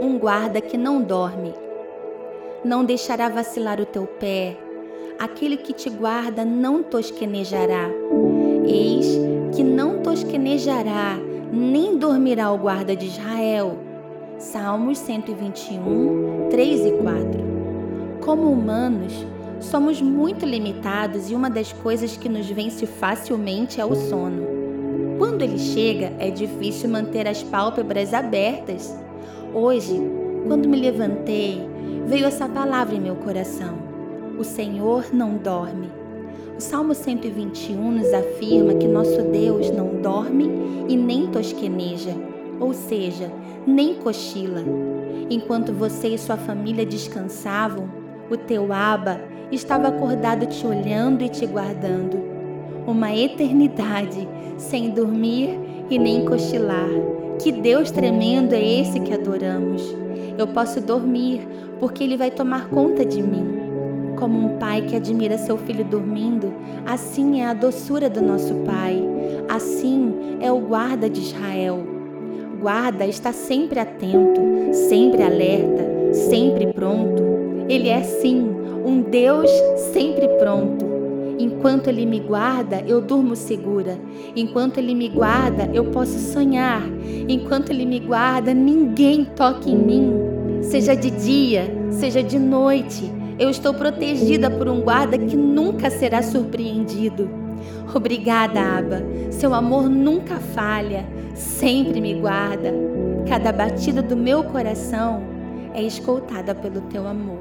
um guarda que não dorme. Não deixará vacilar o teu pé. Aquele que te guarda não tosquenejará. Eis que não tosquenejará, nem dormirá o guarda de Israel. Salmos 121, 3 e 4. Como humanos, somos muito limitados e uma das coisas que nos vence facilmente é o sono. Quando ele chega, é difícil manter as pálpebras abertas. Hoje, quando me levantei, veio essa palavra em meu coração: O Senhor não dorme. O Salmo 121 nos afirma que nosso Deus não dorme e nem tosqueneja, ou seja, nem cochila. Enquanto você e sua família descansavam, o teu Aba estava acordado te olhando e te guardando. Uma eternidade sem dormir e nem cochilar. Que Deus tremendo é esse que adoramos. Eu posso dormir porque Ele vai tomar conta de mim. Como um pai que admira seu filho dormindo, assim é a doçura do nosso Pai. Assim é o guarda de Israel. Guarda está sempre atento, sempre alerta, sempre pronto. Ele é sim um Deus sempre pronto. Enquanto Ele me guarda, eu durmo segura. Enquanto Ele me guarda, eu posso sonhar. Enquanto Ele me guarda, ninguém toca em mim. Seja de dia, seja de noite, eu estou protegida por um guarda que nunca será surpreendido. Obrigada, Aba. Seu amor nunca falha, sempre me guarda. Cada batida do meu coração é escoltada pelo teu amor.